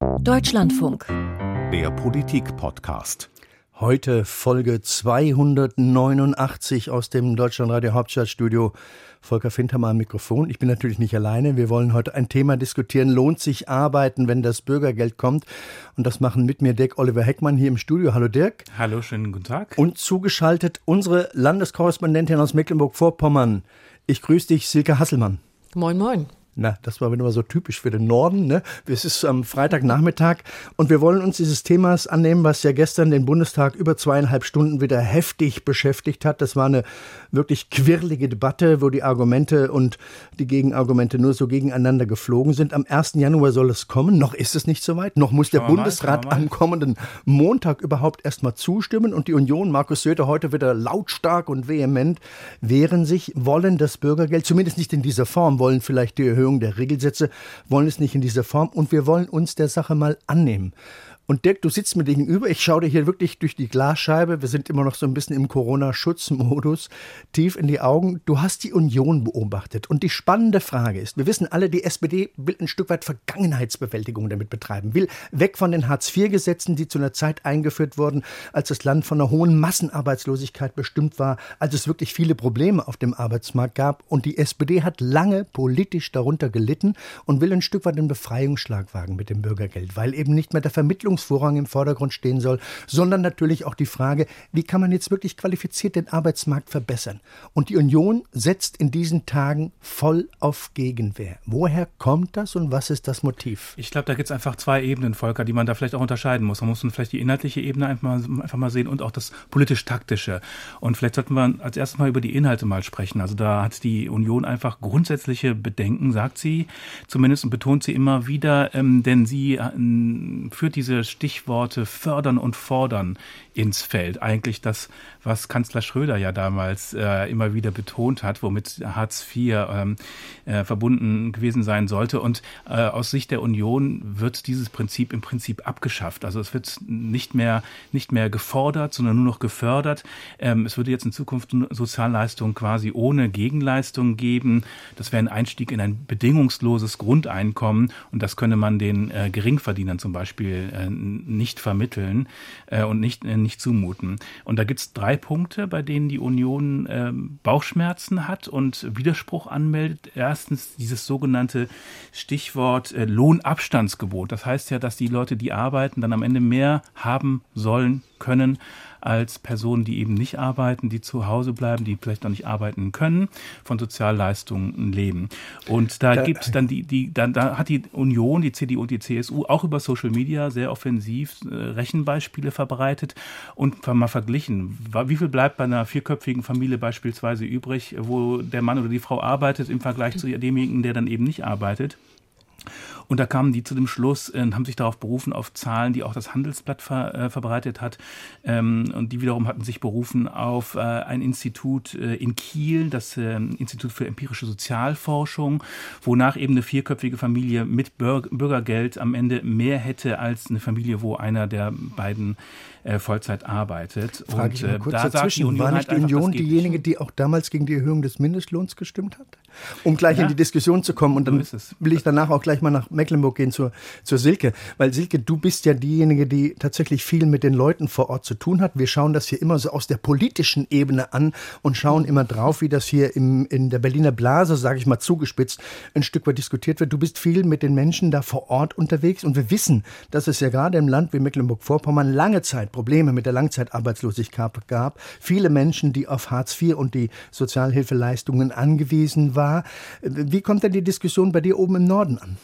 Deutschlandfunk. Der Politik-Podcast. Heute Folge 289 aus dem Deutschlandradio Hauptstadtstudio. Volker Fintermann am Mikrofon. Ich bin natürlich nicht alleine. Wir wollen heute ein Thema diskutieren. Lohnt sich arbeiten, wenn das Bürgergeld kommt? Und das machen mit mir Dirk Oliver Heckmann hier im Studio. Hallo Dirk. Hallo, schönen guten Tag. Und zugeschaltet unsere Landeskorrespondentin aus Mecklenburg-Vorpommern. Ich grüße dich, Silke Hasselmann. Moin, moin. Na, das war wieder so typisch für den Norden. Ne? Es ist am Freitagnachmittag und wir wollen uns dieses Themas annehmen, was ja gestern den Bundestag über zweieinhalb Stunden wieder heftig beschäftigt hat. Das war eine wirklich quirlige Debatte, wo die Argumente und die Gegenargumente nur so gegeneinander geflogen sind. Am 1. Januar soll es kommen. Noch ist es nicht soweit. Noch muss der mal, Bundesrat mal. am kommenden Montag überhaupt erstmal zustimmen. Und die Union, Markus Söder heute wieder lautstark und vehement wehren sich, wollen das Bürgergeld, zumindest nicht in dieser Form, wollen vielleicht die Erhöhung der Regelsätze, wollen es nicht in dieser Form. Und wir wollen uns der Sache mal annehmen. Und Dirk, du sitzt mir gegenüber. Ich schaue dir hier wirklich durch die Glasscheibe. Wir sind immer noch so ein bisschen im Corona-Schutzmodus. Tief in die Augen. Du hast die Union beobachtet. Und die spannende Frage ist, wir wissen alle, die SPD will ein Stück weit Vergangenheitsbewältigung damit betreiben. Will weg von den Hartz-IV-Gesetzen, die zu einer Zeit eingeführt wurden, als das Land von einer hohen Massenarbeitslosigkeit bestimmt war, als es wirklich viele Probleme auf dem Arbeitsmarkt gab. Und die SPD hat lange politisch darunter gelitten und will ein Stück weit den Befreiungsschlag wagen mit dem Bürgergeld, weil eben nicht mehr der Vermittlungsvorrang im Vordergrund stehen soll, sondern natürlich auch die Frage, wie kann man jetzt wirklich qualifiziert den Arbeitsmarkt verbessern? Und die Union setzt in diesen Tagen voll auf Gegenwehr. Woher kommt das und was ist das Motiv? Ich glaube, da gibt es einfach zwei Ebenen, Volker, die man da vielleicht auch unterscheiden muss. Man muss vielleicht die inhaltliche Ebene einfach mal, einfach mal sehen und auch das politisch-taktische. Und vielleicht sollten wir als erstes mal über die Inhalte mal sprechen. Also da hat die Union einfach grundsätzliche Bedenken, sagt sie zumindest und betont sie immer wieder, ähm, denn sie äh, führt diese Stichworte fördern und fordern ins Feld. Eigentlich das, was Kanzler Schröder ja damals äh, immer wieder betont hat, womit Hartz IV ähm, äh, verbunden gewesen sein sollte. Und äh, aus Sicht der Union wird dieses Prinzip im Prinzip abgeschafft. Also es wird nicht mehr, nicht mehr gefordert, sondern nur noch gefördert. Ähm, es würde jetzt in Zukunft Sozialleistungen quasi ohne Gegenleistung geben. Das wäre ein Einstieg in ein bedingungsloses Grundeinkommen und das könne man den äh, Geringverdienern zum Beispiel äh, nicht vermitteln äh, und nicht, äh, nicht zumuten. Und da gibt es drei Punkte, bei denen die Union äh, Bauchschmerzen hat und Widerspruch anmeldet. Erstens dieses sogenannte Stichwort äh, Lohnabstandsgebot. Das heißt ja, dass die Leute, die arbeiten, dann am Ende mehr haben sollen können als Personen, die eben nicht arbeiten, die zu Hause bleiben, die vielleicht noch nicht arbeiten können, von Sozialleistungen leben. Und da, Da- gibt es dann die, die, da, da hat die Union, die CDU und die CSU auch über Social Media sehr offensiv äh, Rechenbeispiele verbreitet und mal verglichen. Wie viel bleibt bei einer vierköpfigen Familie beispielsweise übrig, wo der Mann oder die Frau arbeitet im Vergleich zu demjenigen, der dann eben nicht arbeitet? Und da kamen die zu dem Schluss und haben sich darauf berufen, auf Zahlen, die auch das Handelsblatt ver, äh, verbreitet hat. Ähm, und die wiederum hatten sich berufen auf äh, ein Institut äh, in Kiel, das äh, Institut für empirische Sozialforschung, wonach eben eine vierköpfige Familie mit Bürg Bürgergeld am Ende mehr hätte als eine Familie, wo einer der beiden äh, Vollzeit arbeitet. Frage ich mal äh, kurz da sagt dazwischen. die Union War halt nicht die Union diejenige, die auch damals gegen die Erhöhung des Mindestlohns gestimmt hat? Um gleich Ja, in die Diskussion zu kommen. Und so dann es. will ich danach auch gleich mal nach Mecklenburg gehen zur, zur Silke. Weil Silke, du bist ja diejenige, die tatsächlich viel mit den Leuten vor Ort zu tun hat. Wir schauen das hier immer so aus der politischen Ebene an und schauen immer drauf, wie das hier im, in der Berliner Blase, sage ich mal zugespitzt, ein Stück weit diskutiert wird. Du bist viel mit den Menschen da vor Ort unterwegs und wir wissen, dass es ja gerade im Land wie Mecklenburg-Vorpommern lange Zeit Probleme mit der Langzeitarbeitslosigkeit gab. Viele Menschen, die auf Hartz IV und die Sozialhilfeleistungen angewiesen war. Wie kommt denn die Diskussion bei dir oben im Norden an?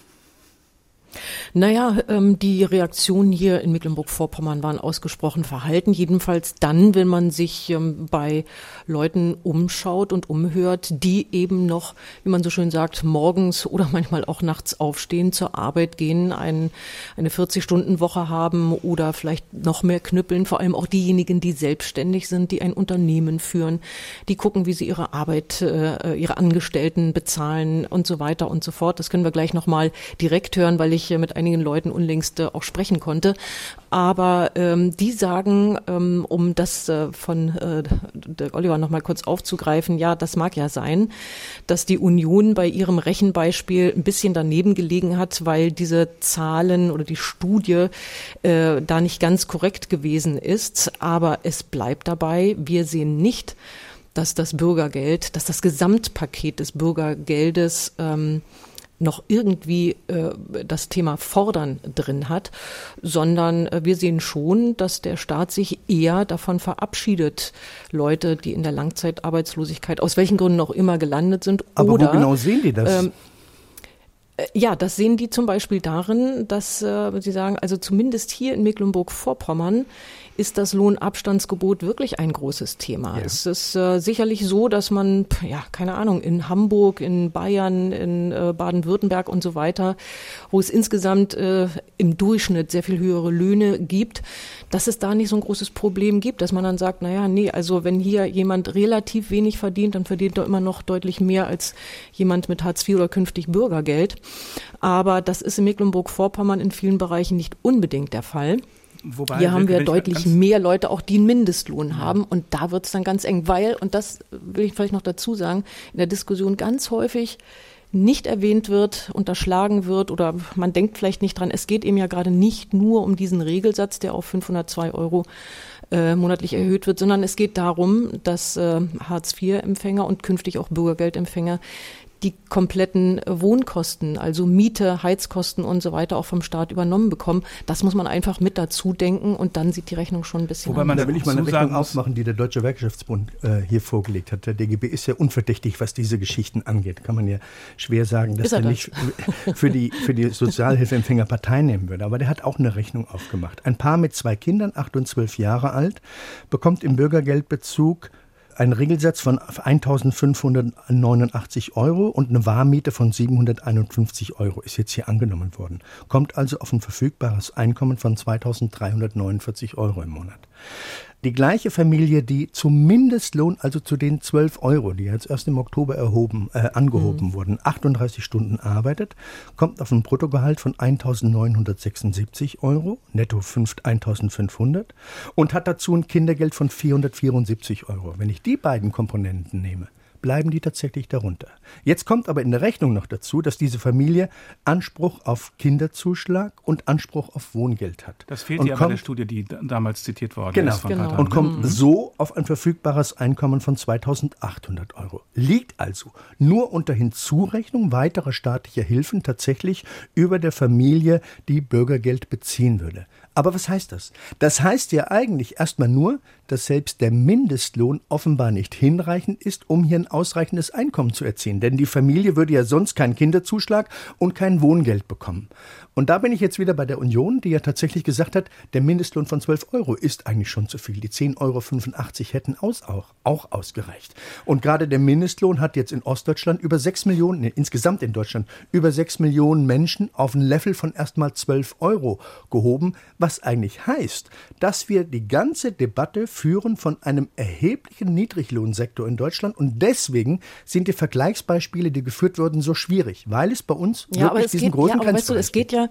Naja, ähm, die Reaktionen hier in Mecklenburg-Vorpommern waren ausgesprochen verhalten. Jedenfalls dann, wenn man sich ähm, bei Leuten umschaut und umhört, die eben noch, wie man so schön sagt, morgens oder manchmal auch nachts aufstehen, zur Arbeit gehen, ein, eine 40-Stunden-Woche haben oder vielleicht noch mehr knüppeln. Vor allem auch diejenigen, die selbstständig sind, die ein Unternehmen führen, die gucken, wie sie ihre Arbeit, äh, ihre Angestellten bezahlen und so weiter und so fort. Das können wir gleich nochmal direkt hören, weil ich äh, mit einigen Leuten unlängst äh, auch sprechen konnte. Aber ähm, die sagen, ähm, um das äh, von äh, Oliver noch mal kurz aufzugreifen, ja, das mag ja sein, dass die Union bei ihrem Rechenbeispiel ein bisschen daneben gelegen hat, weil diese Zahlen oder die Studie äh, da nicht ganz korrekt gewesen ist. Aber es bleibt dabei, wir sehen nicht, dass das Bürgergeld, dass das Gesamtpaket des Bürgergeldes ähm, noch irgendwie äh, das Thema Fordern drin hat, sondern äh, wir sehen schon, dass der Staat sich eher davon verabschiedet, Leute, die in der Langzeitarbeitslosigkeit aus welchen Gründen auch immer gelandet sind. Aber oder, wo genau sehen die das? Ähm, äh, ja, das sehen die zum Beispiel darin, dass äh, sie sagen, also zumindest hier in Mecklenburg-Vorpommern ist das Lohnabstandsgebot wirklich ein großes Thema. Ja. Es ist äh, sicherlich so, dass man, ja, keine Ahnung, in Hamburg, in Bayern, in äh, Baden-Württemberg und so weiter, wo es insgesamt äh, im Durchschnitt sehr viel höhere Löhne gibt, dass es da nicht so ein großes Problem gibt, dass man dann sagt, naja, nee, also wenn hier jemand relativ wenig verdient, dann verdient er immer noch deutlich mehr als jemand mit Hartz IV oder künftig Bürgergeld. Aber das ist in Mecklenburg-Vorpommern in vielen Bereichen nicht unbedingt der Fall. Wobei, Hier haben wir deutlich mehr Leute, auch die einen Mindestlohn ja. haben. Und da wird es dann ganz eng, weil, und das will ich vielleicht noch dazu sagen, in der Diskussion ganz häufig nicht erwähnt wird, unterschlagen wird oder man denkt vielleicht nicht dran. Es geht eben ja gerade nicht nur um diesen Regelsatz, der auf 502 Euro äh, monatlich erhöht wird, sondern es geht darum, dass äh, Hartz-IV-Empfänger und künftig auch Bürgergeldempfänger die kompletten Wohnkosten, also Miete, Heizkosten und so weiter auch vom Staat übernommen bekommen. Das muss man einfach mit dazu denken und dann sieht die Rechnung schon ein bisschen Wobei man da will ich mal eine Rechnung aufmachen, die der Deutsche Gewerkschaftsbund äh, hier vorgelegt hat. Der DGB ist ja unverdächtig, was diese Geschichten angeht. Kann man ja schwer sagen, dass er, er nicht für die, für die Sozialhilfeempfänger Partei nehmen würde. Aber der hat auch eine Rechnung aufgemacht. Ein Paar mit zwei Kindern, acht und zwölf Jahre alt, bekommt im Bürgergeldbezug ein Regelsatz von 1.589 Euro und eine Warmiete von 751 Euro ist jetzt hier angenommen worden. Kommt also auf ein verfügbares Einkommen von 2.349 Euro im Monat. Die gleiche Familie, die zum Mindestlohn, also zu den 12 Euro, die jetzt erst im Oktober erhoben, äh, angehoben mhm. wurden, 38 Stunden arbeitet, kommt auf ein Bruttogehalt von 1.976 Euro, netto 1.500 und hat dazu ein Kindergeld von 474 Euro. Wenn ich die beiden Komponenten nehme, bleiben die tatsächlich darunter. Jetzt kommt aber in der Rechnung noch dazu, dass diese Familie Anspruch auf Kinderzuschlag und Anspruch auf Wohngeld hat. Das fehlt ja bei der Studie, die damals zitiert worden genau, ist. Von genau. Und kommt mhm. so auf ein verfügbares Einkommen von 2800 Euro. Liegt also nur unter Hinzurechnung weiterer staatlicher Hilfen tatsächlich über der Familie, die Bürgergeld beziehen würde. Aber was heißt das? Das heißt ja eigentlich erstmal nur, dass selbst der Mindestlohn offenbar nicht hinreichend ist, um hier ein ausreichendes Einkommen zu erzielen. Denn die Familie würde ja sonst keinen Kinderzuschlag und kein Wohngeld bekommen. Und da bin ich jetzt wieder bei der Union, die ja tatsächlich gesagt hat, der Mindestlohn von 12 Euro ist eigentlich schon zu viel. Die 10,85 Euro hätten aus auch, auch ausgereicht. Und gerade der Mindestlohn hat jetzt in Ostdeutschland über 6 Millionen, nee, insgesamt in Deutschland, über 6 Millionen Menschen auf ein Level von erstmal 12 Euro gehoben, was eigentlich heißt, dass wir die ganze Debatte führen von einem erheblichen Niedriglohnsektor in Deutschland und deswegen sind die Vergleichsbeispiele, die geführt wurden, so schwierig, weil es bei uns ja, wirklich diesen geht, großen ja, aber weißt du, es geht ja,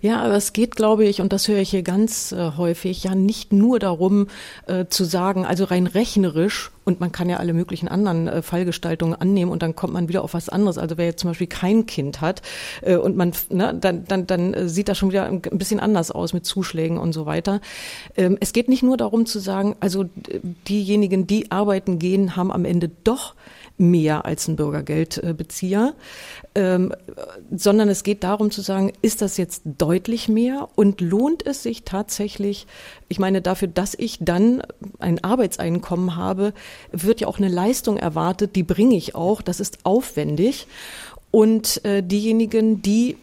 ja, aber es geht, glaube ich, und das höre ich hier ganz äh, häufig, ja nicht nur darum äh, zu sagen, also rein rechnerisch und man kann ja alle möglichen anderen äh, Fallgestaltungen annehmen und dann kommt man wieder auf was anderes. Also wer jetzt zum Beispiel kein Kind hat äh, und man, ne, dann, dann, dann äh, sieht das schon wieder ein bisschen anders aus mit Zuschlägen und so weiter. Ähm, es geht nicht nur darum zu sagen, also diejenigen, die arbeiten gehen, haben am Ende doch mehr als ein Bürgergeldbezieher, ähm, sondern es geht darum zu sagen, ist das jetzt deutlich mehr und lohnt es sich tatsächlich, ich meine, dafür, dass ich dann ein Arbeitseinkommen habe, wird ja auch eine Leistung erwartet, die bringe ich auch, das ist aufwendig. Und äh, diejenigen, die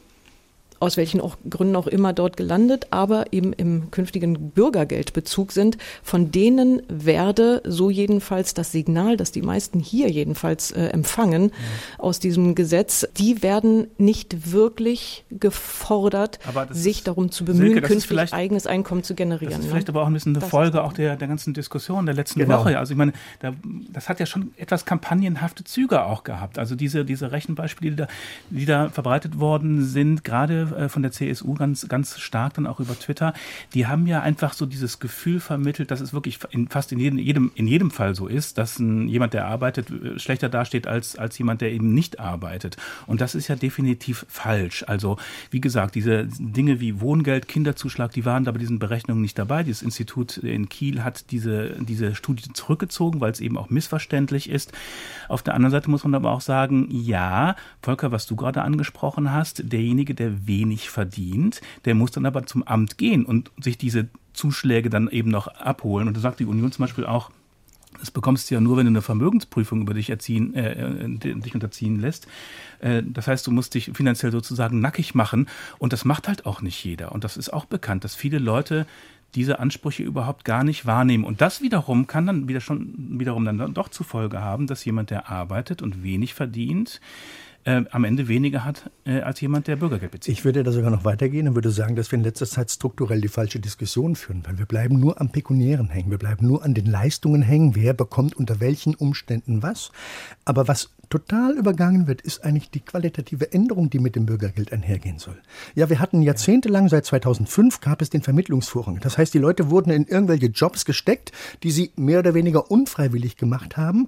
aus welchen auch Gründen auch immer dort gelandet, aber eben im künftigen Bürgergeldbezug sind, von denen werde so jedenfalls das Signal, das die meisten hier jedenfalls äh, empfangen ja. aus diesem Gesetz, die werden nicht wirklich gefordert, sich ist, darum zu bemühen, Silke, künftig eigenes Einkommen zu generieren. Das ist ne? vielleicht aber auch ein bisschen eine das Folge auch der, der ganzen Diskussion der letzten genau. Woche. Also ich meine, da, das hat ja schon etwas kampagnenhafte Züge auch gehabt. Also diese, diese Rechenbeispiele, die da, die da verbreitet worden sind, gerade äh, von der CSU ganz, ganz stark dann auch über Twitter. Die haben ja einfach so dieses Gefühl vermittelt, dass es wirklich in, fast in jedem, jedem, in jedem Fall so ist, dass ein, jemand, der arbeitet, äh, schlechter dasteht als, als jemand, der eben nicht arbeitet. Und das ist ja definitiv falsch. Also, wie gesagt, diese Dinge wie Wohngeld, Kinderzuschlag, die waren da bei diesen Berechnungen nicht dabei. Dieses Institut in Kiel hat diese, diese Studie zurückgezogen, weil es eben auch missverständlich ist. Auf der anderen Seite muss man aber auch sagen, ja, Volker, was du gerade angesprochen hast, derjenige, der wenig verdient, der muss dann aber zum Amt gehen und sich diese Zuschläge dann eben noch abholen. Und da sagt die Union zum Beispiel auch, das bekommst du ja nur, wenn du eine Vermögensprüfung über dich erziehen, äh, äh dich unterziehen lässt. Äh, das heißt, du musst dich finanziell sozusagen nackig machen. Und das macht halt auch nicht jeder. Und das ist auch bekannt, dass viele Leute diese Ansprüche überhaupt gar nicht wahrnehmen. Und das wiederum kann dann wieder schon wiederum dann doch zur Folge haben, dass jemand, der arbeitet und wenig verdient, äh, am Ende weniger hat äh, als jemand, der Bürgergeld bezieht. Ich würde da sogar noch weitergehen und würde sagen, dass wir in letzter Zeit strukturell die falsche Diskussion führen, weil wir bleiben nur am Pekuniären hängen, wir bleiben nur an den Leistungen hängen, wer bekommt unter welchen Umständen was. Aber was total übergangen wird, ist eigentlich die qualitative Änderung, die mit dem Bürgergeld einhergehen soll. Ja, wir hatten jahrzehntelang, seit 2005 gab es den Vermittlungsvorrang. Das heißt, die Leute wurden in irgendwelche Jobs gesteckt, die sie mehr oder weniger unfreiwillig gemacht haben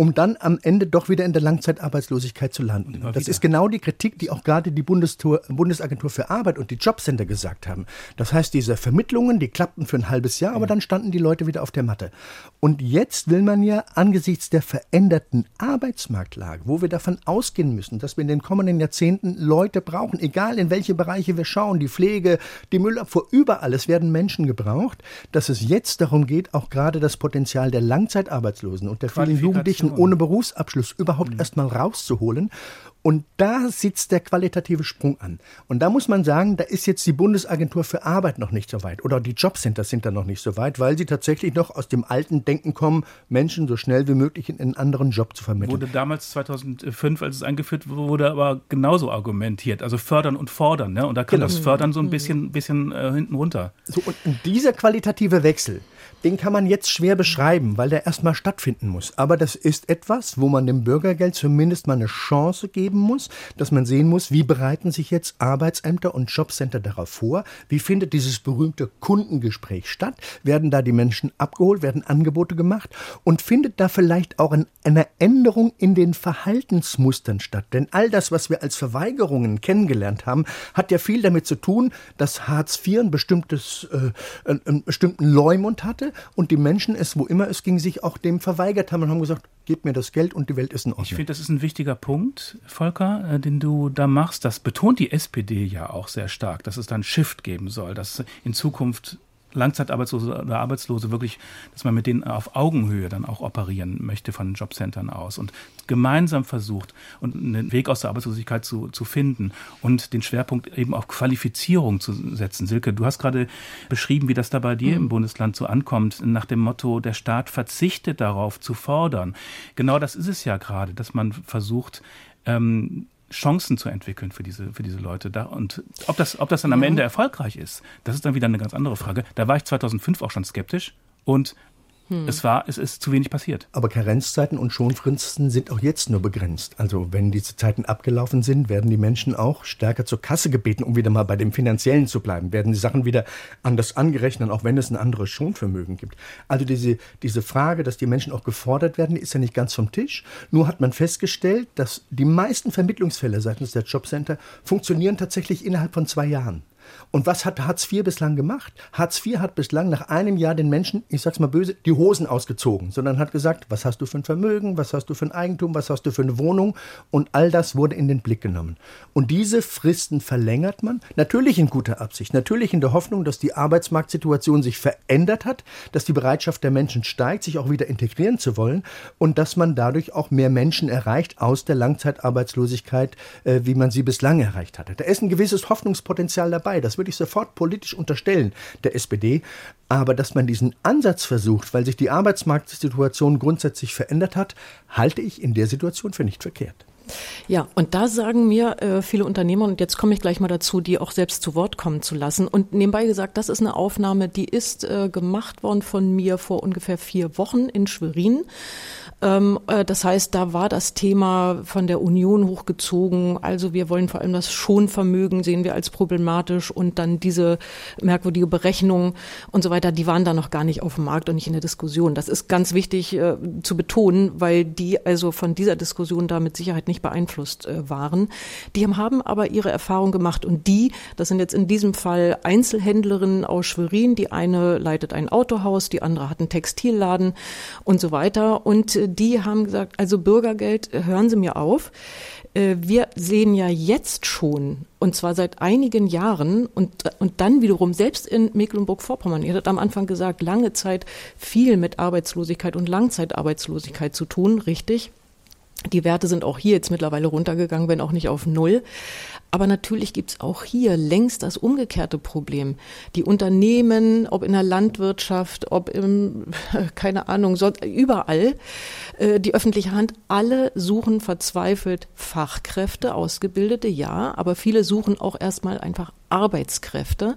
um dann am Ende doch wieder in der Langzeitarbeitslosigkeit zu landen. das ist genau die Kritik, die auch gerade die Bundesagentur für Arbeit und die Jobcenter gesagt haben. Das heißt, diese Vermittlungen, die klappten für ein halbes Jahr, aber dann standen die Leute wieder auf der Matte. Und jetzt will man ja angesichts der veränderten Arbeitsmarktlage, wo wir davon ausgehen müssen, dass wir in den kommenden Jahrzehnten Leute brauchen, egal in welche Bereiche wir schauen, die Pflege, die Müllabfuhr, überall, es werden Menschen gebraucht, dass es jetzt darum geht, auch gerade das Potenzial der Langzeitarbeitslosen und der vielen Jugendlichen ohne Berufsabschluss überhaupt mhm. erstmal rauszuholen und da sitzt der qualitative Sprung an. Und da muss man sagen, da ist jetzt die Bundesagentur für Arbeit noch nicht so weit. Oder die Jobcenter sind da noch nicht so weit, weil sie tatsächlich noch aus dem alten Denken kommen, Menschen so schnell wie möglich in einen anderen Job zu vermitteln. Wurde damals 2005, als es eingeführt wurde, aber genauso argumentiert. Also fördern und fordern. Ne? Und da kann genau. das Fördern so ein bisschen, bisschen äh, hinten runter. So, und dieser qualitative Wechsel, den kann man jetzt schwer beschreiben, weil der erstmal stattfinden muss. Aber das ist etwas, wo man dem Bürgergeld zumindest mal eine Chance geben muss, dass man sehen muss, wie bereiten sich jetzt Arbeitsämter und Jobcenter darauf vor? Wie findet dieses berühmte Kundengespräch statt? Werden da die Menschen abgeholt? Werden Angebote gemacht? Und findet da vielleicht auch eine Änderung in den Verhaltensmustern statt? Denn all das, was wir als Verweigerungen kennengelernt haben, hat ja viel damit zu tun, dass Hartz IV ein bestimmtes, äh, einen bestimmten Leumund hatte und die Menschen es, wo immer es ging, sich auch dem verweigert haben und haben gesagt, gebt mir das Geld und die Welt ist in Ordnung. Ich finde, das ist ein wichtiger Punkt, Volker, äh, den du da machst. Das betont die SPD ja auch sehr stark, dass es da einen Shift geben soll, dass in Zukunft Langzeitarbeitslose oder Arbeitslose wirklich, dass man mit denen auf Augenhöhe dann auch operieren möchte von Jobcentern aus und gemeinsam versucht und einen Weg aus der Arbeitslosigkeit zu, zu finden und den Schwerpunkt eben auf Qualifizierung zu setzen. Silke, du hast gerade beschrieben, wie das da bei dir mhm. im Bundesland so ankommt, nach dem Motto, der Staat verzichtet darauf zu fordern. Genau das ist es ja gerade, dass man versucht, ähm, Chancen zu entwickeln für diese, für diese Leute. Da, und ob das, ob das dann am Ende erfolgreich ist, das ist dann wieder eine ganz andere Frage. Da war ich 2005 auch schon skeptisch und hm. Es war, es ist zu wenig passiert. Aber Karenzzeiten und Schonfristen sind auch jetzt nur begrenzt. Also wenn diese Zeiten abgelaufen sind, werden die Menschen auch stärker zur Kasse gebeten, um wieder mal bei dem Finanziellen zu bleiben. Werden die Sachen wieder anders angerechnet, auch wenn es ein anderes Schonvermögen gibt. Also diese, diese Frage, dass die Menschen auch gefordert werden, ist ja nicht ganz vom Tisch. Nur hat man festgestellt, dass die meisten Vermittlungsfälle seitens der Jobcenter funktionieren tatsächlich innerhalb von zwei Jahren. Und was hat Hartz IV bislang gemacht? Hartz IV hat bislang nach einem Jahr den Menschen, ich sag's mal böse, die Hosen ausgezogen, sondern hat gesagt, was hast du für ein Vermögen, was hast du für ein Eigentum, was hast du für eine Wohnung und all das wurde in den Blick genommen. Und diese Fristen verlängert man, natürlich in guter Absicht, natürlich in der Hoffnung, dass die Arbeitsmarktsituation sich verändert hat, dass die Bereitschaft der Menschen steigt, sich auch wieder integrieren zu wollen und dass man dadurch auch mehr Menschen erreicht aus der Langzeitarbeitslosigkeit, äh, wie man sie bislang erreicht hatte. Da ist ein gewisses Hoffnungspotenzial dabei das würde ich sofort politisch unterstellen, der SPD. Aber dass man diesen Ansatz versucht, weil sich die Arbeitsmarktsituation grundsätzlich verändert hat, halte ich in der Situation für nicht verkehrt. Ja, und da sagen mir äh, viele Unternehmer, und jetzt komme ich gleich mal dazu, die auch selbst zu Wort kommen zu lassen. Und nebenbei gesagt, das ist eine Aufnahme, die ist äh, gemacht worden von mir vor ungefähr vier Wochen in Schwerin. Ähm, äh, das heißt, da war das Thema von der Union hochgezogen. Also wir wollen vor allem das Schonvermögen sehen wir als problematisch und dann diese merkwürdige Berechnung und so weiter, die waren da noch gar nicht auf dem Markt und nicht in der Diskussion. Das ist ganz wichtig äh, zu betonen, weil die also von dieser Diskussion da mit Sicherheit nicht beeinflusst äh, waren. Die haben aber ihre Erfahrung gemacht und die, das sind jetzt in diesem Fall Einzelhändlerinnen aus Schwerin, die eine leitet ein Autohaus, die andere hat einen Textilladen und so weiter und äh, die haben gesagt, also Bürgergeld, hören Sie mir auf. Äh, wir sehen ja jetzt schon, und zwar seit einigen Jahren, und, und dann wiederum selbst in Mecklenburg-Vorpommern, ihr habt am Anfang gesagt, lange Zeit viel mit Arbeitslosigkeit und Langzeitarbeitslosigkeit zu tun, richtig. Die Werte sind auch hier jetzt mittlerweile runtergegangen, wenn auch nicht auf Null. Aber natürlich gibt's auch hier längst das umgekehrte Problem. Die Unternehmen, ob in der Landwirtschaft, ob im, keine Ahnung, überall, äh, die öffentliche Hand, alle suchen verzweifelt Fachkräfte, Ausgebildete, ja, aber viele suchen auch erstmal einfach Arbeitskräfte.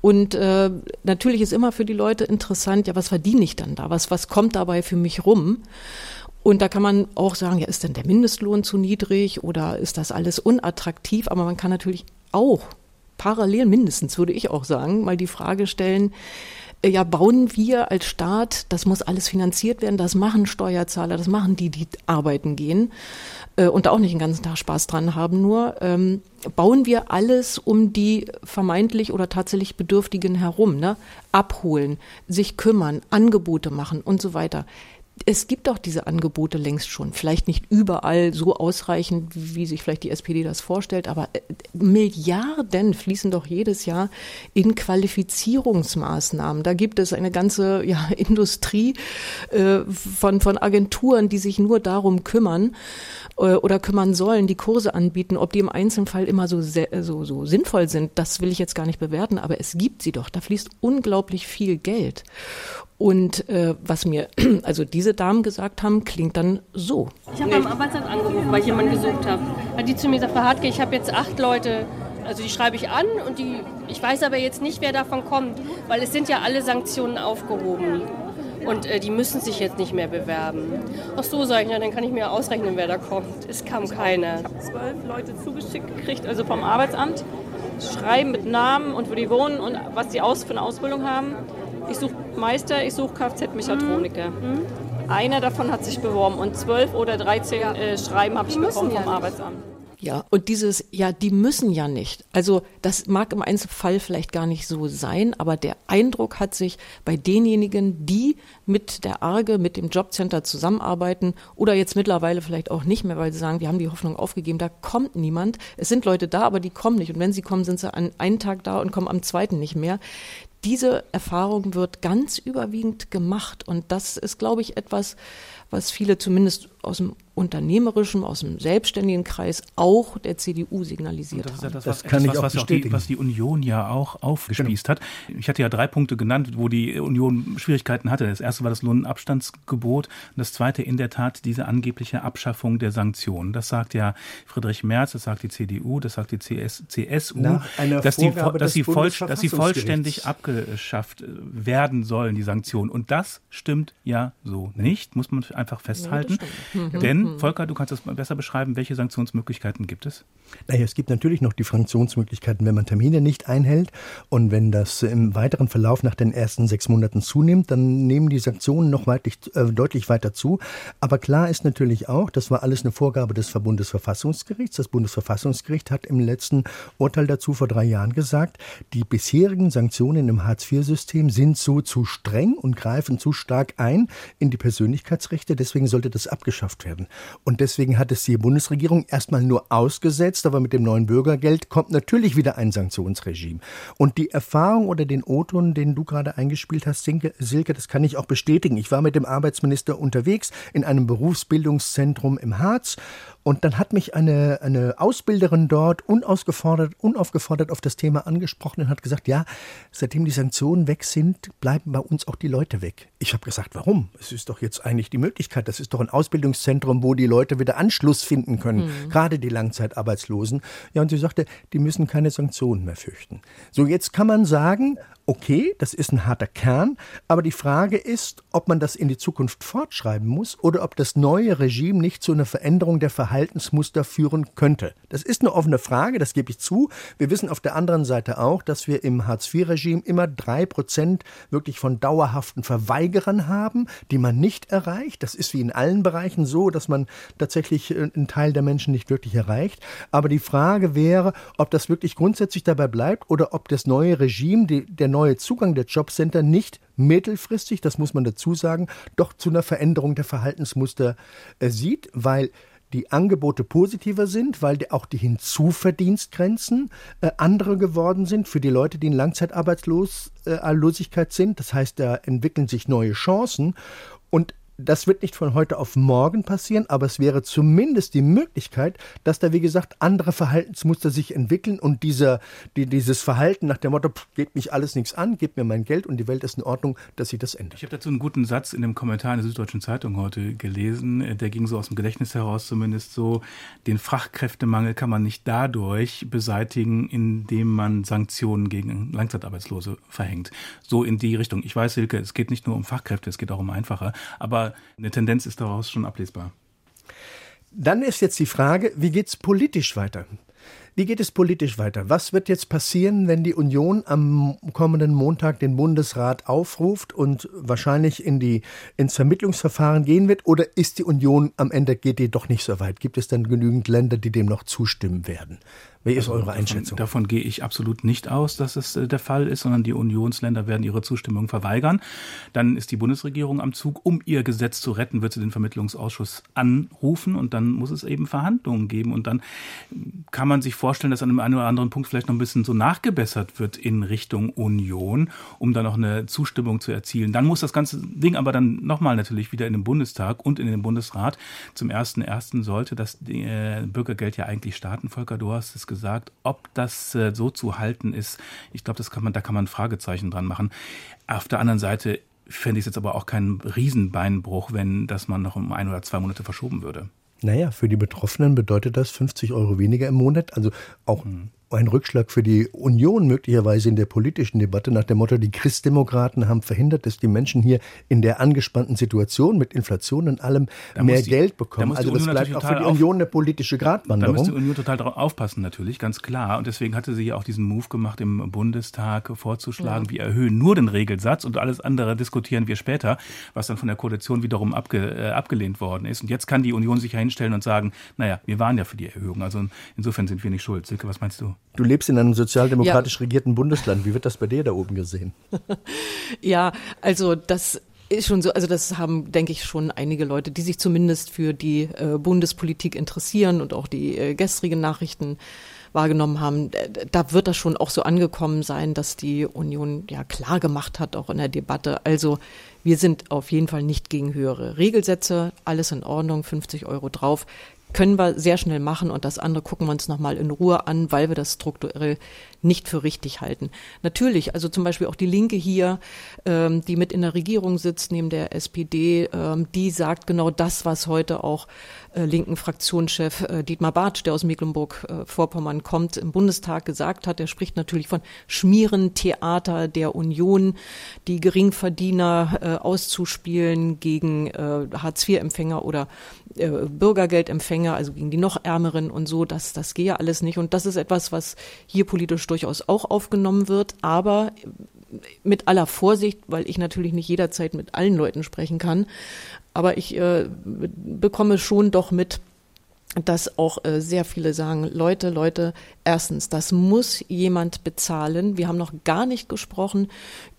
Und äh, natürlich ist immer für die Leute interessant, ja, was verdiene ich dann da? Was, was kommt dabei für mich rum? Und da kann man auch sagen, ja, ist denn der Mindestlohn zu niedrig oder ist das alles unattraktiv? Aber man kann natürlich auch parallel mindestens, würde ich auch sagen, mal die Frage stellen, äh, ja, bauen wir als Staat, das muss alles finanziert werden, das machen Steuerzahler, das machen die, die arbeiten gehen äh, und da auch nicht den ganzen Tag Spaß dran haben, nur ähm, bauen wir alles um die vermeintlich oder tatsächlich Bedürftigen herum, ne? abholen, sich kümmern, Angebote machen und so weiter es gibt auch diese Angebote längst schon. Vielleicht nicht überall so ausreichend, wie sich vielleicht die SPD das vorstellt, aber äh, Milliarden fließen doch jedes Jahr in Qualifizierungsmaßnahmen. Da gibt es eine ganze ja, Industrie äh, von, von Agenturen, die sich nur darum kümmern äh, oder kümmern sollen, die Kurse anbieten. Ob die im Einzelfall immer so, so, so sinnvoll sind, das will ich jetzt gar nicht bewerten, aber es gibt sie doch. Da fließt unglaublich viel Geld. Und äh, was mir also diese Damen gesagt haben, klingt dann so. Ich habe beim Arbeitsamt angerufen, weil ich jemanden gesucht habe. Hat die zu mir gesagt, Frau Hartke, ich habe jetzt acht Leute, also die schreibe ich an und die, ich weiß aber jetzt nicht, wer davon kommt, weil es sind ja alle Sanktionen aufgehoben. Und äh, die müssen sich jetzt nicht mehr bewerben. Ach so, sage ich, na, dann kann ich mir ausrechnen, wer da kommt. Es kam keiner. Ich habe zwölf Leute zugeschickt gekriegt, also vom Arbeitsamt. Schreiben mit Namen und wo die wohnen und was sie aus, für eine Ausbildung haben. Ich suche Meister, ich suche Kfz-Mechatroniker. Mhm. Einer davon hat sich beworben und zwölf oder dreizehn ja. äh, Schreiben habe ich bekommen vom ja Arbeitsamt. Ja, und dieses, ja, die müssen ja nicht. Also das mag im Einzelfall vielleicht gar nicht so sein, aber der Eindruck hat sich bei denjenigen, die mit der Arge, mit dem Jobcenter zusammenarbeiten oder jetzt mittlerweile vielleicht auch nicht mehr, weil sie sagen, wir haben die Hoffnung aufgegeben, da kommt niemand. Es sind Leute da, aber die kommen nicht. Und wenn sie kommen, sind sie an einen Tag da und kommen am zweiten nicht mehr diese Erfahrung wird ganz überwiegend gemacht. Und das ist, glaube ich, etwas, was viele zumindest aus dem unternehmerischen, aus dem selbstständigen Kreis auch der CDU signalisiert das haben. Ja das, das kann etwas, ich auch was bestätigen. Die, was die Union ja auch aufgespießt genau. hat. Ich hatte ja drei Punkte genannt, wo die Union Schwierigkeiten hatte. Das erste war das Lohnabstandsgebot und das zweite in der Tat diese angebliche Abschaffung der Sanktionen. Das sagt ja Friedrich Merz, das sagt die CDU, das sagt die CS, CSU, dass, die, dass, sie voll, dass sie vollständig abgeschafft werden sollen, die Sanktionen. Und das stimmt ja so nicht, muss man einfach festhalten. Ja, Denn Mhm. Volker, du kannst das mal besser beschreiben. Welche Sanktionsmöglichkeiten gibt es? Naja, es gibt natürlich noch die Sanktionsmöglichkeiten, wenn man Termine nicht einhält. Und wenn das im weiteren Verlauf nach den ersten sechs Monaten zunimmt, dann nehmen die Sanktionen noch weitlich, äh, deutlich weiter zu. Aber klar ist natürlich auch, das war alles eine Vorgabe des Verbundesverfassungsgerichts. Das Bundesverfassungsgericht hat im letzten Urteil dazu vor drei Jahren gesagt, die bisherigen Sanktionen im Hartz-IV-System sind so zu streng und greifen zu stark ein in die Persönlichkeitsrechte. Deswegen sollte das abgeschafft werden. Und deswegen hat es die Bundesregierung erstmal nur ausgesetzt, aber mit dem neuen Bürgergeld kommt natürlich wieder ein Sanktionsregime. Und die Erfahrung oder den O-Ton, den du gerade eingespielt hast, Silke, das kann ich auch bestätigen. Ich war mit dem Arbeitsminister unterwegs in einem Berufsbildungszentrum im Harz Und dann hat mich eine, eine Ausbilderin dort unausgefordert, unaufgefordert auf das Thema angesprochen und hat gesagt, ja, seitdem die Sanktionen weg sind, bleiben bei uns auch die Leute weg. Ich habe gesagt, warum? Es ist doch jetzt eigentlich die Möglichkeit, das ist doch ein Ausbildungszentrum, wo die Leute wieder Anschluss finden können, mhm. gerade die Langzeitarbeitslosen. Ja, und sie sagte, die müssen keine Sanktionen mehr fürchten. So, jetzt kann man sagen, okay, das ist ein harter Kern, aber die Frage ist, ob man das in die Zukunft fortschreiben muss oder ob das neue Regime nicht zu einer Veränderung der Verhaltensmuster führen könnte. Das ist eine offene Frage, das gebe ich zu. Wir wissen auf der anderen Seite auch, dass wir im Hartz-IV-Regime immer drei Prozent wirklich von dauerhaften Verweigerern haben, die man nicht erreicht. Das ist wie in allen Bereichen so, dass man tatsächlich äh, einen Teil der Menschen nicht wirklich erreicht. Aber die Frage wäre, ob das wirklich grundsätzlich dabei bleibt oder ob das neue Regime, die, der neue Zugang der Jobcenter nicht mittelfristig, das muss man dazu sagen, doch zu einer Veränderung der Verhaltensmuster äh, sieht, weil die Angebote positiver sind, weil auch die Hinzuverdienstgrenzen äh, andere geworden sind für die Leute, die in Langzeitarbeitslosigkeit äh, sind. Das heißt, da entwickeln sich neue Chancen. Und das wird nicht von heute auf morgen passieren, aber es wäre zumindest die Möglichkeit, dass da, wie gesagt, andere Verhaltensmuster sich entwickeln und dieser, die, dieses Verhalten nach dem Motto, pff, geht mich alles nichts an, gebt mir mein Geld und die Welt ist in Ordnung, dass sich das ändert. Ich habe dazu einen guten Satz in dem Kommentar in der Süddeutschen Zeitung heute gelesen, der ging so aus dem Gedächtnis heraus zumindest so, den Fachkräftemangel kann man nicht dadurch beseitigen, indem man Sanktionen gegen Langzeitarbeitslose verhängt. So in die Richtung. Ich weiß, Silke, es geht nicht nur um Fachkräfte, es geht auch um einfacher, aber eine Tendenz ist daraus schon ablesbar. Dann ist jetzt die Frage, wie geht es politisch weiter? Wie geht es politisch weiter? Was wird jetzt passieren, wenn die Union am kommenden Montag den Bundesrat aufruft und wahrscheinlich in die, ins Vermittlungsverfahren gehen wird? Oder ist die Union am Ende, geht die doch nicht so weit? Gibt es dann genügend Länder, die dem noch zustimmen werden? Wie ist also eure Einschätzung? Davon, davon, gehe ich absolut nicht aus, dass es äh, der Fall ist, sondern die Unionsländer werden ihre Zustimmung verweigern. Dann ist die Bundesregierung am Zug. Um ihr Gesetz zu retten, wird sie den Vermittlungsausschuss anrufen und dann muss es eben Verhandlungen geben. Und dann kann man sich vorstellen, dass an einem einen oder anderen Punkt vielleicht noch ein bisschen so nachgebessert wird in Richtung Union, um dann noch eine Zustimmung zu erzielen. Dann muss das ganze Ding aber dann nochmal natürlich wieder in den Bundestag und in den Bundesrat. Zum ersten ersten sollte das äh, Bürgergeld ja eigentlich starten. Volker, du hast es gesagt gesagt. Ob das äh, so zu halten ist, ich glaube, das kann man, da kann man ein Fragezeichen dran machen. Auf der anderen Seite fände ich es jetzt aber auch keinen Riesenbeinbruch, wenn das man noch um ein oder zwei Monate verschoben würde. Naja, für die Betroffenen bedeutet das 50 Euro weniger im Monat. Also auch mhm ein Rückschlag für die Union möglicherweise in der politischen Debatte nach dem Motto, die Christdemokraten haben verhindert, dass die Menschen hier in der angespannten Situation mit Inflation und allem da mehr die, Geld bekommen. Da also das bleibt auch für die Union eine politische Gratwanderung. Da muss die Union total darauf aufpassen natürlich, ganz klar. Und deswegen hatte sie ja auch diesen Move gemacht, im Bundestag vorzuschlagen, ja. wir erhöhen nur den Regelsatz und alles andere diskutieren wir später, was dann von der Koalition wiederum abge, äh, abgelehnt worden ist. Und jetzt kann die Union sich ja hinstellen und sagen, naja, wir waren ja für die Erhöhung. Also insofern sind wir nicht schuld. Silke, was meinst du? Du lebst in einem sozialdemokratisch ja. regierten Bundesland. Wie wird das bei dir da oben gesehen? ja, also das ist schon so, also das haben, denke ich, schon einige Leute, die sich zumindest für die äh, Bundespolitik interessieren und auch die äh, gestrigen Nachrichten wahrgenommen haben. Da wird das schon auch so angekommen sein, dass die Union ja klar gemacht hat, auch in der Debatte. Also wir sind auf jeden Fall nicht gegen höhere Regelsätze. Alles in Ordnung, 50 Euro drauf können wir sehr schnell machen und das andere gucken wir uns nochmal in Ruhe an, weil wir das strukturell nicht für richtig halten. Natürlich, also zum Beispiel auch die Linke hier, ähm, die mit in der Regierung sitzt, neben der SPD, ähm, die sagt genau das, was heute auch äh, linken Fraktionschef äh, Dietmar Bartsch, der aus Mecklenburg-Vorpommern kommt, im Bundestag gesagt hat. Er spricht natürlich von Schmierentheater der Union, die Geringverdiener äh, auszuspielen gegen äh, Hartz-IV-Empfänger oder äh, Bürgergeldempfänger, also gegen die noch Ärmeren und so. Das, das gehe alles nicht. Und das ist etwas, was hier politisch durchaus auch aufgenommen wird, aber mit aller Vorsicht, weil ich natürlich nicht jederzeit mit allen Leuten sprechen kann. Aber ich äh, bekomme schon doch mit, dass auch äh, sehr viele sagen, Leute, Leute, erstens, das muss jemand bezahlen. Wir haben noch gar nicht gesprochen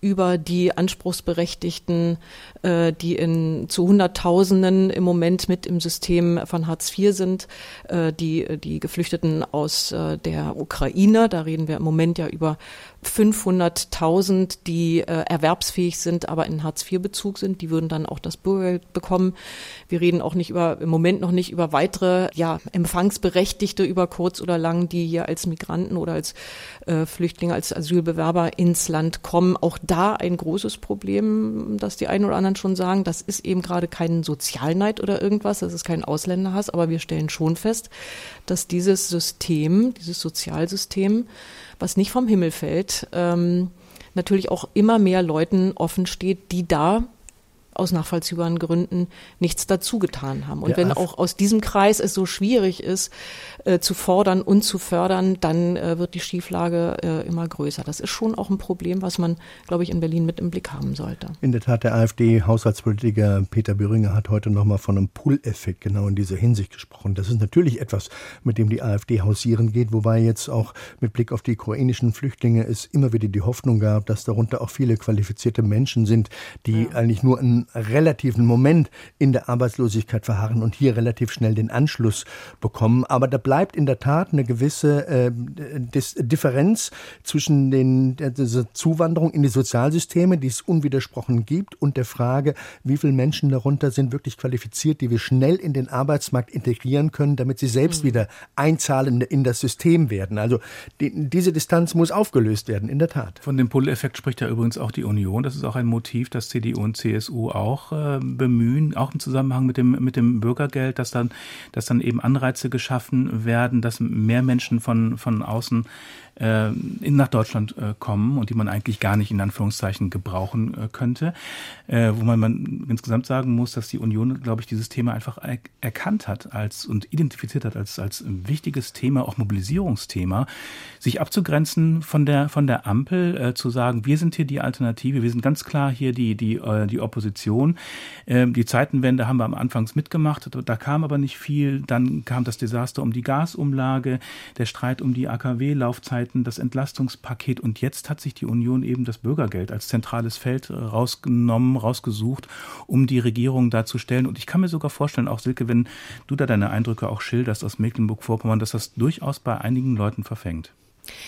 über die Anspruchsberechtigten, äh, die in zu Hunderttausenden im Moment mit im System von Hartz IV sind, äh, die, die Geflüchteten aus äh, der Ukraine. Da reden wir im Moment ja über 500.000, die äh, erwerbsfähig sind, aber in Hartz-IV-Bezug sind. Die würden dann auch das Bürgergeld bekommen. Wir reden auch nicht über, im Moment noch nicht über weitere, ja, Empfangsberechtigte über kurz oder lang, die hier als Migranten oder als äh, Flüchtlinge, als Asylbewerber ins Land kommen. Auch da ein großes Problem, dass die einen oder anderen schon sagen, das ist eben gerade kein Sozialneid oder irgendwas, das ist kein Ausländerhass, aber wir stellen schon fest, dass dieses System, dieses Sozialsystem, was nicht vom Himmel fällt, ähm, natürlich auch immer mehr Leuten offen steht, die da aus nachvollziehbaren Gründen nichts dazu getan haben. Und ja, wenn auch aus diesem Kreis es so schwierig ist, äh, zu fordern und zu fördern, dann äh, wird die Schieflage äh, immer größer. Das ist schon auch ein Problem, was man, glaube ich, in Berlin mit im Blick haben sollte. In der Tat, der AfD-Haushaltspolitiker Peter Böhringer hat heute nochmal von einem Pull-Effekt genau in dieser Hinsicht gesprochen. Das ist natürlich etwas, mit dem die AfD hausieren geht, wobei jetzt auch mit Blick auf die ukrainischen Flüchtlinge es immer wieder die Hoffnung gab, dass darunter auch viele qualifizierte Menschen sind, die ja. eigentlich nur einen relativen Moment in der Arbeitslosigkeit verharren und hier relativ schnell den Anschluss bekommen. Aber da bleibt in der Tat eine gewisse äh, Differenz zwischen den, dieser Zuwanderung in die Sozialsysteme, die es unwidersprochen gibt, und der Frage, wie viele Menschen darunter sind wirklich qualifiziert, die wir schnell in den Arbeitsmarkt integrieren können, damit sie selbst mhm. wieder einzahlen in das System werden. Also die, diese Distanz muss aufgelöst werden, in der Tat. Von dem Pull-Effekt spricht ja übrigens auch die Union. Das ist auch ein Motiv, das CDU und CSU auch äh, bemühen, auch im Zusammenhang mit dem, mit dem Bürgergeld, dass dann, dass dann eben Anreize geschaffen werden, dass mehr Menschen von, von außen äh, in, nach Deutschland äh, kommen und die man eigentlich gar nicht in Anführungszeichen gebrauchen äh, könnte. Äh, wo man, man insgesamt sagen muss, dass die Union, glaube ich, dieses Thema einfach er erkannt hat als und identifiziert hat als, als wichtiges Thema, auch Mobilisierungsthema, sich abzugrenzen von der, von der Ampel, äh, zu sagen, wir sind hier die Alternative, wir sind ganz klar hier die, die, äh, die Opposition. Äh, die Zeitenwende haben wir am Anfangs mitgemacht, da kam aber nicht viel. Dann kam das Desaster um die Gasumlage, der Streit um die AKW-Laufzeit Sicherheiten, das Entlastungspaket und jetzt hat sich die Union eben das Bürgergeld als zentrales Feld äh, rausgenommen, rausgesucht, um die Regierung darzustellen. Und ich kann mir sogar vorstellen, auch Silke, wenn du da deine Eindrücke auch schilderst aus Mecklenburg-Vorpommern, dass das durchaus bei einigen Leuten verfängt.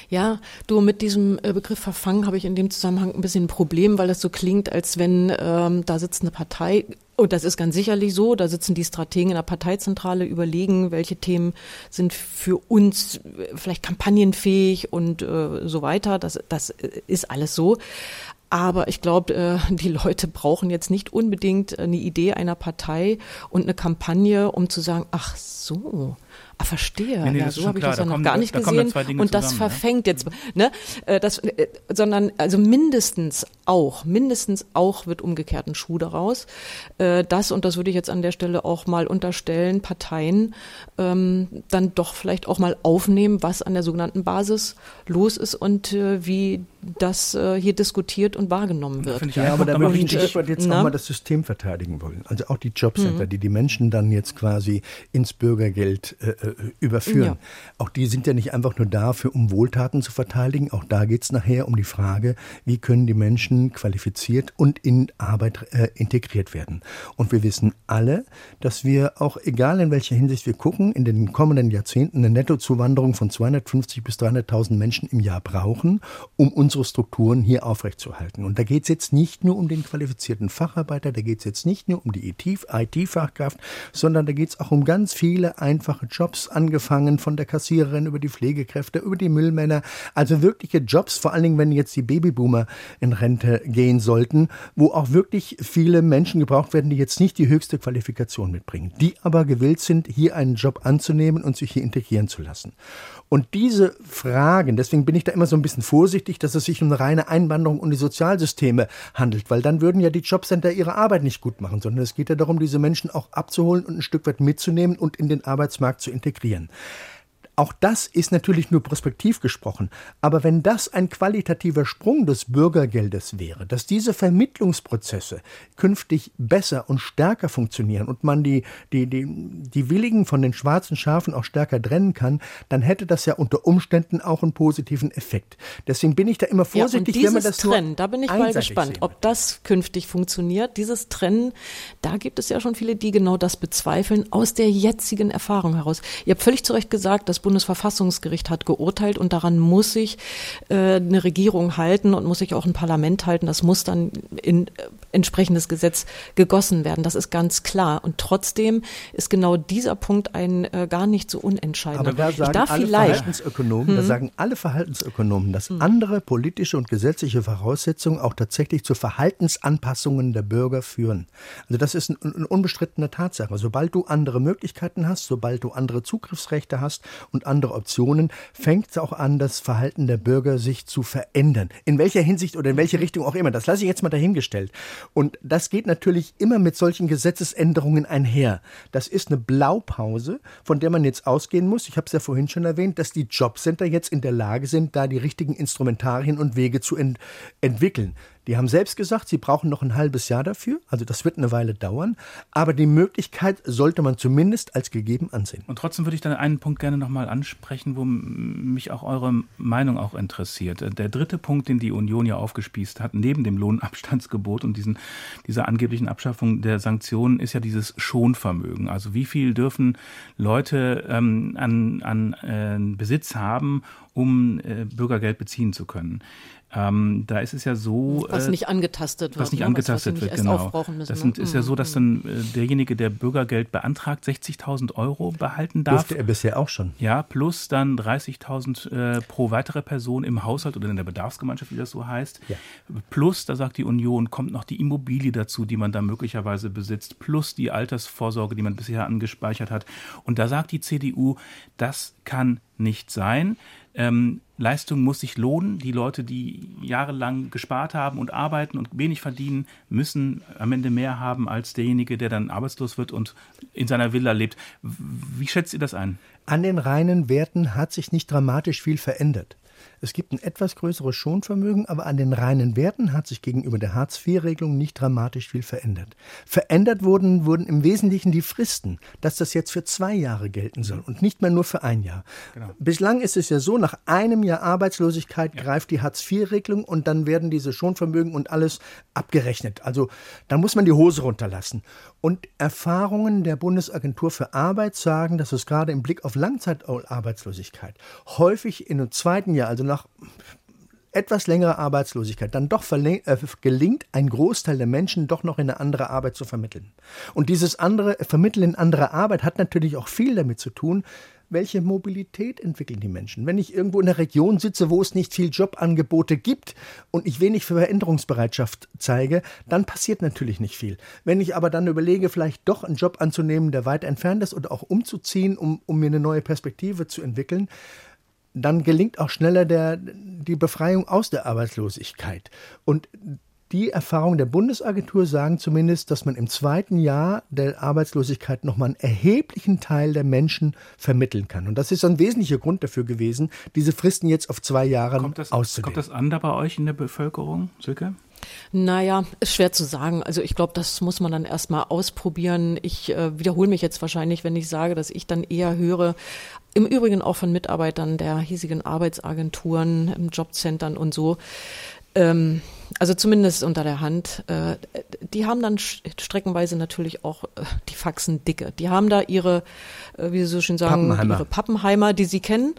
Ja, du, mit diesem äh, Begriff Verfangen habe ich in dem Zusammenhang ein bisschen ein Problem, weil das so klingt, als wenn ähm, da sitzt eine Partei, und das ist ganz sicherlich so, da sitzen die Strategen in der Parteizentrale, überlegen, welche Themen sind für uns äh, vielleicht kampagnenfähig und äh, so weiter. Das, das äh, ist alles so. Aber ich glaube, äh, die Leute brauchen jetzt nicht unbedingt eine Idee einer Partei und eine Kampagne, um zu sagen, ach so, Ah, verstehe. Nee, nee, ja, so habe ich das ja noch kommen, gar nicht gesehen. Da und das zusammen, verfängt ja. jetzt, ne? Äh, das, äh, sondern also mindestens auch, mindestens auch wird umgekehrt ein Schuh daraus. Äh, das, und das würde ich jetzt an der Stelle auch mal unterstellen, Parteien ähm, dann doch vielleicht auch mal aufnehmen, was an der sogenannten Basis los ist und äh, wie das äh, hier diskutiert und wahrgenommen wird. Ja, aber da würde ich ein Stück jetzt na? auch mal das System verteidigen wollen. Also auch die Jobcenter, mhm. die die Menschen dann jetzt quasi ins Bürgergeld äh, äh überführen. Ja. Auch die sind ja nicht einfach nur dafür, um Wohltaten zu verteidigen. Auch da geht es nachher um die Frage, wie können die Menschen qualifiziert und in Arbeit äh, integriert werden. Und wir wissen alle, dass wir auch, egal in welcher Hinsicht wir gucken, in den kommenden Jahrzehnten eine Nettozuwanderung von 250 bis 300.000 Menschen im Jahr brauchen, um uns unsere Strukturen hier aufrechtzuerhalten. Und da geht es jetzt nicht nur um den qualifizierten Facharbeiter, da geht es jetzt nicht nur um die IT-Fachkraft, sondern da geht es auch um ganz viele einfache Jobs, angefangen von der Kassiererin über die Pflegekräfte, über die Müllmänner. Also wirkliche Jobs, vor allen Dingen, wenn jetzt die Babyboomer in Rente gehen sollten, wo auch wirklich viele Menschen gebraucht werden, die jetzt nicht die höchste Qualifikation mitbringen, die aber gewillt sind, hier einen Job anzunehmen und sich hier integrieren zu lassen. Und diese Fragen, deswegen bin ich da immer so ein bisschen vorsichtig, dass es sich um eine reine Einwanderung und die Sozialsysteme handelt, weil dann würden ja die Jobcenter ihre Arbeit nicht gut machen, sondern es geht ja darum, diese Menschen auch abzuholen und ein Stück weit mitzunehmen und in den Arbeitsmarkt zu integrieren. Auch das ist natürlich nur prospektiv gesprochen. Aber wenn das ein qualitativer Sprung des Bürgergeldes wäre, dass diese Vermittlungsprozesse künftig besser und stärker funktionieren und man die, die, die, die Willigen von den schwarzen Schafen auch stärker trennen kann, dann hätte das ja unter Umständen auch einen positiven Effekt. Deswegen bin ich da immer vorsichtig, ja, wenn man das Trennen, da bin ich mal gespannt, ob das künftig funktioniert. Dieses Trennen, da gibt es ja schon viele, die genau das bezweifeln aus der jetzigen Erfahrung heraus. Ihr habt völlig zu Recht gesagt, das Bundesverfassungsgericht hat geurteilt und daran muss sich äh, eine Regierung halten und muss sich auch ein Parlament halten. Das muss dann in äh, entsprechendes Gesetz gegossen werden. Das ist ganz klar. Und trotzdem ist genau dieser Punkt ein äh, gar nicht so unentscheidender. Aber da sagen ich darf alle vielleicht, Verhaltensökonomen, da Hm. sagen alle Verhaltensökonomen, dass andere politische und gesetzliche Voraussetzungen auch tatsächlich zu Verhaltensanpassungen der Bürger führen. Also das ist ein, eine unbestrittene Tatsache. Sobald du andere Möglichkeiten hast, sobald du andere Zugriffsrechte hast und andere Optionen, fängt es auch an, das Verhalten der Bürger sich zu verändern. In welcher Hinsicht oder in welche Richtung auch immer. Das lasse ich jetzt mal dahingestellt. Und das geht natürlich immer mit solchen Gesetzesänderungen einher. Das ist eine Blaupause, von der man jetzt ausgehen muss. Ich habe es ja vorhin schon erwähnt, dass die Jobcenter jetzt in der Lage sind, da die richtigen Instrumentarien und Wege zu ent entwickeln. Die haben selbst gesagt, sie brauchen noch ein halbes Jahr dafür. Also das wird eine Weile dauern. Aber die Möglichkeit sollte man zumindest als gegeben ansehen. Und trotzdem würde ich dann einen Punkt gerne nochmal ansprechen, wo mich auch eure Meinung auch interessiert. Der dritte Punkt, den die Union ja aufgespießt hat, neben dem Lohnabstandsgebot und diesen, dieser angeblichen Abschaffung der Sanktionen, ist ja dieses Schonvermögen. Also wie viel dürfen Leute ähm, an, an äh, Besitz haben, um äh, Bürgergeld beziehen zu können? Ähm, da ist es ja so. was äh, nicht angetastet wird. was nicht ne? angetastet was, was wird, genau. Müssen, das ne? sind, ist ja so, dass dann äh, derjenige, der Bürgergeld beantragt, 60.000 Euro behalten darf. Durfte er bisher auch schon. Ja, plus dann 30.000 äh, pro weitere Person im Haushalt oder in der Bedarfsgemeinschaft, wie das so heißt. Ja. Plus, da sagt die Union, kommt noch die Immobilie dazu, die man da möglicherweise besitzt, plus die Altersvorsorge, die man bisher angespeichert hat. Und da sagt die CDU, das kann nicht sein. Ähm, Leistung muss sich lohnen. Die Leute, die jahrelang gespart haben und arbeiten und wenig verdienen, müssen am Ende mehr haben als derjenige, der dann arbeitslos wird und in seiner Villa lebt. Wie schätzt ihr das ein? An den reinen Werten hat sich nicht dramatisch viel verändert. Es gibt ein etwas größeres Schonvermögen, aber an den reinen Werten hat sich gegenüber der Hartz-IV-Regelung nicht dramatisch viel verändert. Verändert wurden, wurden im Wesentlichen die Fristen, dass das jetzt für zwei Jahre gelten soll und nicht mehr nur für ein Jahr. Genau. Bislang ist es ja so, nach einem Jahr Arbeitslosigkeit greift die Hartz-IV-Regelung und dann werden diese Schonvermögen und alles abgerechnet. Also da muss man die Hose runterlassen. Und Erfahrungen der Bundesagentur für Arbeit sagen, dass es gerade im Blick auf Langzeitarbeitslosigkeit häufig in einem zweiten Jahr, also nach etwas längerer Arbeitslosigkeit dann doch äh, gelingt, ein Großteil der Menschen doch noch in eine andere Arbeit zu vermitteln. Und dieses andere Vermitteln in andere Arbeit hat natürlich auch viel damit zu tun, welche Mobilität entwickeln die Menschen? Wenn ich irgendwo in einer Region sitze, wo es nicht viel Jobangebote gibt und ich wenig Veränderungsbereitschaft zeige, dann passiert natürlich nicht viel. Wenn ich aber dann überlege, vielleicht doch einen Job anzunehmen, der weit entfernt ist oder auch umzuziehen, um, um mir eine neue Perspektive zu entwickeln, dann gelingt auch schneller der, die Befreiung aus der Arbeitslosigkeit. Und die Erfahrungen der Bundesagentur sagen zumindest, dass man im zweiten Jahr der Arbeitslosigkeit nochmal einen erheblichen Teil der Menschen vermitteln kann. Und das ist ein wesentlicher Grund dafür gewesen, diese Fristen jetzt auf zwei Jahre Kommt das, auszudehnen. kommt das an da bei euch in der Bevölkerung, Silke? Naja, ist schwer zu sagen. Also ich glaube, das muss man dann erstmal ausprobieren. Ich äh, wiederhole mich jetzt wahrscheinlich, wenn ich sage, dass ich dann eher höre, im Übrigen auch von Mitarbeitern der hiesigen Arbeitsagenturen, im Jobcentern und so, ähm, also zumindest unter der Hand, äh, die haben dann streckenweise natürlich auch äh, die Faxen dicke. Die haben da ihre, äh, wie Sie so schön sagen, Pappenheimer. ihre Pappenheimer, die sie kennen,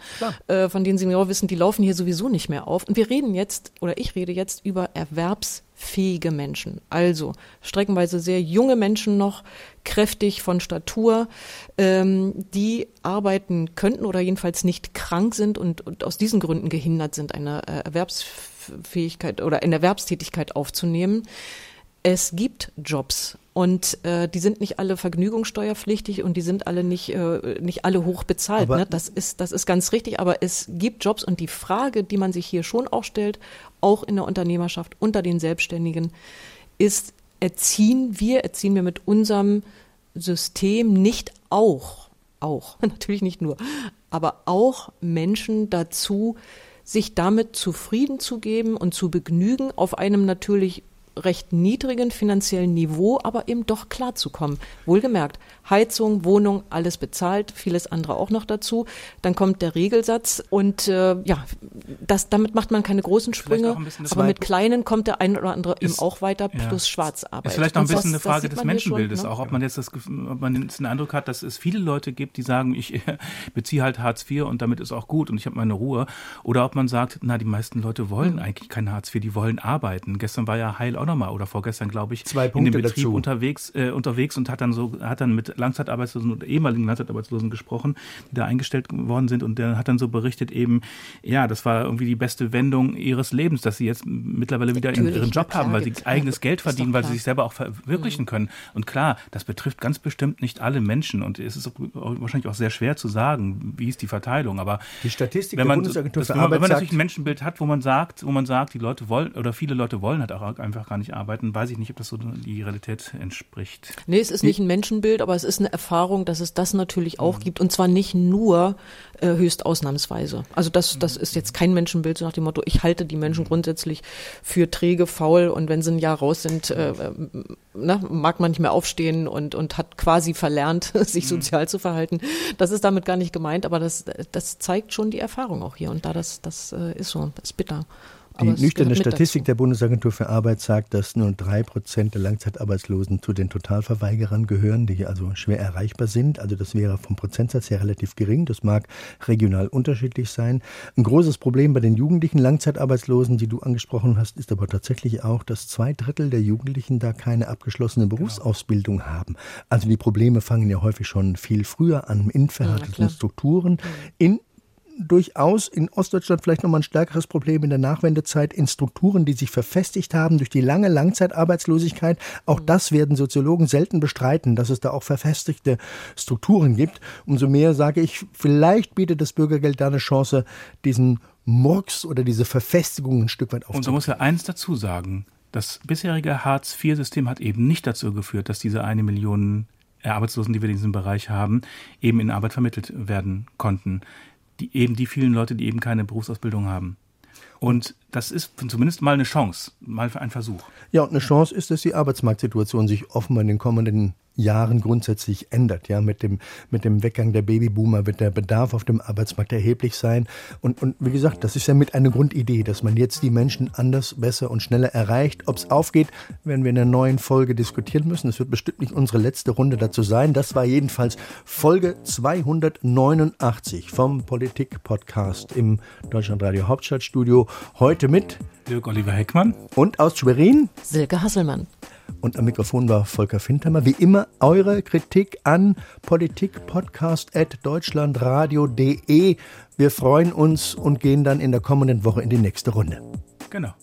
äh, von denen sie genau wissen, die laufen hier sowieso nicht mehr auf. Und wir reden jetzt, oder ich rede jetzt über erwerbsfähige Menschen. Also streckenweise sehr junge Menschen noch, kräftig von Statur, ähm, die arbeiten könnten oder jedenfalls nicht krank sind und, und aus diesen Gründen gehindert sind, eine äh, Erwerbsfähigkeit oder eine Erwerbstätigkeit aufzunehmen. Es gibt Jobs und äh, die sind nicht alle vergnügungssteuerpflichtig und die sind alle nicht äh, nicht alle hoch bezahlt. Ne? Das ist das ist ganz richtig. Aber es gibt Jobs und die Frage, die man sich hier schon auch stellt, auch in der Unternehmerschaft unter den Selbstständigen, ist: Erziehen wir erziehen wir mit unserem System nicht auch auch natürlich nicht nur, aber auch Menschen dazu, sich damit zufrieden zu geben und zu begnügen auf einem natürlich recht niedrigen finanziellen Niveau, aber eben doch klarzukommen. Wohlgemerkt, Heizung, Wohnung, alles bezahlt, vieles andere auch noch dazu. Dann kommt der Regelsatz und äh, ja, das, damit macht man keine großen Sprünge, aber mit kleinen kommt der ein oder andere ist, eben auch weiter plus ja. Schwarzarbeit. Ist vielleicht noch ein bisschen eine Frage des Menschenbildes, schon, ne? auch ob man jetzt das, ob man den Eindruck hat, dass es viele Leute gibt, die sagen, ich beziehe halt Hartz IV und damit ist auch gut und ich habe meine Ruhe. Oder ob man sagt, na, die meisten Leute wollen mhm. eigentlich kein Hartz IV, die wollen arbeiten. Gestern war ja Heil auch nochmal oder vorgestern, glaube ich, Zwei Punkte in dem Betrieb dazu. unterwegs, äh, unterwegs und hat dann so, hat dann mit Langzeitarbeitslosen oder ehemaligen Langzeitarbeitslosen gesprochen, die da eingestellt worden sind und der hat dann so berichtet eben, ja, das war irgendwie die beste Wendung ihres Lebens, dass sie jetzt mittlerweile wieder Natürlich, ihren Job haben, weil sie eigenes Geld verdienen, weil sie sich selber auch verwirklichen mhm. können. Und klar, das betrifft ganz bestimmt nicht alle Menschen und es ist wahrscheinlich auch sehr schwer zu sagen, wie ist die Verteilung, aber die Statistik wenn man, das, wenn man, wenn man natürlich ein Menschenbild hat, wo man sagt, wo man sagt, die Leute wollen oder viele Leute wollen halt auch einfach gar nicht arbeiten, weiß ich nicht, ob das so die Realität entspricht. Nee, es ist nicht ein Menschenbild, aber es ist eine Erfahrung, dass es das natürlich auch mhm. gibt und zwar nicht nur äh, höchst ausnahmsweise. Also das, das ist jetzt kein Menschenbild so nach dem Motto, ich halte die Menschen grundsätzlich für träge, faul und wenn sie ein Jahr raus sind, äh, äh ne, mag man nicht mehr aufstehen und, und hat quasi verlernt, sich mhm. sozial zu verhalten. Das ist damit gar nicht gemeint, aber das, das zeigt schon die Erfahrung auch hier und da das, das äh, ist so, das ist bitter. Die nüchterne Statistik der Bundesagentur für Arbeit sagt, dass nur drei Prozent der Langzeitarbeitslosen zu den Totalverweigerern gehören, die also schwer erreichbar sind. Also das wäre vom Prozentsatz her relativ gering. Das mag regional unterschiedlich sein. Ein großes Problem bei den jugendlichen Langzeitarbeitslosen, die du angesprochen hast, ist aber tatsächlich auch, dass zwei Drittel der Jugendlichen da keine abgeschlossene genau. Berufsausbildung haben. Also die Probleme fangen ja häufig schon viel früher an in verhärteten ja, Strukturen, in durchaus in Ostdeutschland vielleicht nochmal ein stärkeres Problem in der Nachwendezeit in Strukturen, die sich verfestigt haben durch die lange Langzeitarbeitslosigkeit. Auch das werden Soziologen selten bestreiten, dass es da auch verfestigte Strukturen gibt. Umso mehr sage ich, vielleicht bietet das Bürgergeld da eine Chance, diesen Murks oder diese Verfestigung ein Stück weit aufzunehmen. Und so muss ja eins dazu sagen. Das bisherige Hartz-IV-System hat eben nicht dazu geführt, dass diese eine Million Arbeitslosen, die wir in diesem Bereich haben, eben in Arbeit vermittelt werden konnten die eben die vielen Leute, die eben keine Berufsausbildung haben. Und das ist zumindest mal eine Chance, mal ein Versuch. Ja, und eine Chance ist, dass die Arbeitsmarktsituation sich offenbar in den kommenden Jahren grundsätzlich ändert. Ja, mit dem, mit dem Weggang der Babyboomer wird der Bedarf auf dem Arbeitsmarkt erheblich sein. Und, und wie gesagt, das ist ja mit eine Grundidee, dass man jetzt die Menschen anders, besser und schneller erreicht. Ob es aufgeht, werden wir in der neuen Folge diskutieren müssen. Es wird bestimmt nicht unsere letzte Runde dazu sein. Das war jedenfalls Folge 289 vom Politik-Podcast im Deutschlandradio Hauptstadtstudio. Heute mit Dirk Oliver Heckmann und aus Schwerin Silke Hasselmann. Und am Mikrofon war Volker Fintermer. Wie immer eure Kritik an politikpodcast.deutschlandradio.de. Wir freuen uns und gehen dann in der kommenden Woche in die nächste Runde. Genau.